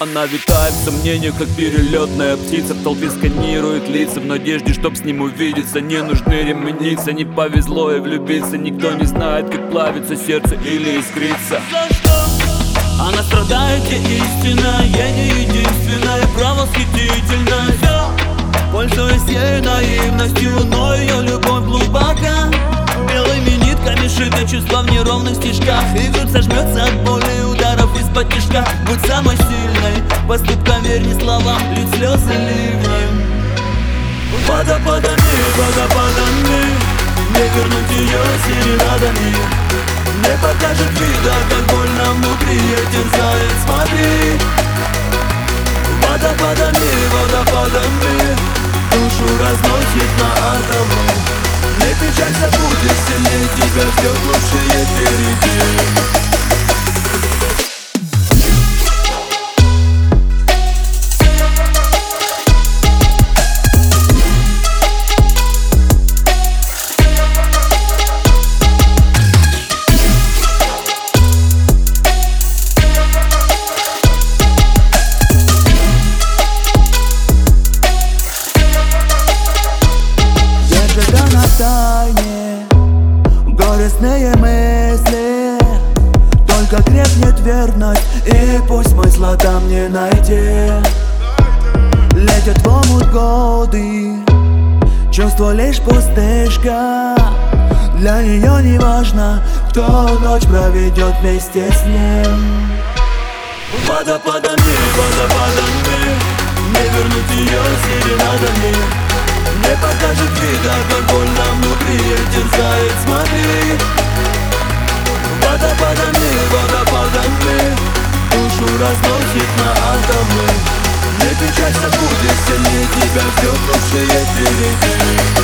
Она витает в сомнениях, как перелетная птица. В толпе сканирует лица в надежде, чтоб с ним увидеться. Не нужны ременицы, не повезло и влюбиться. Никто не знает, как плавится сердце или искрится. За что? Она страдает, где истина Я не единственная, право восхитительная Пользуюсь ею наивностью, но ее любовь глубока шиты чувства в неровных стежках. И грудь сожмется от боли ударов из-под тяжка. Будь самой сильной, поступкам верь не словам Лить слезы ливнем Водопадами, водопадами Не вернуть ее серенадами Не покажет вида, как больно внутри. Терзает, смотри. Водопадами, водопадами Душу разносит на атомы Печалься, будешь сильнее Тебя ждет лучшее впереди тайне. Горестные мысли Только крепнет верность И пусть смысла там не найти. Летят в омут годы Чувство лишь пустышка. Для нее не важно Кто ночь проведет вместе с ним. Водопадами, водопадами Не вернуть ее серенадами не покажет вида, как разносит на атомы. Не печалься, будешь сильнее Тебя ждет лучшее впереди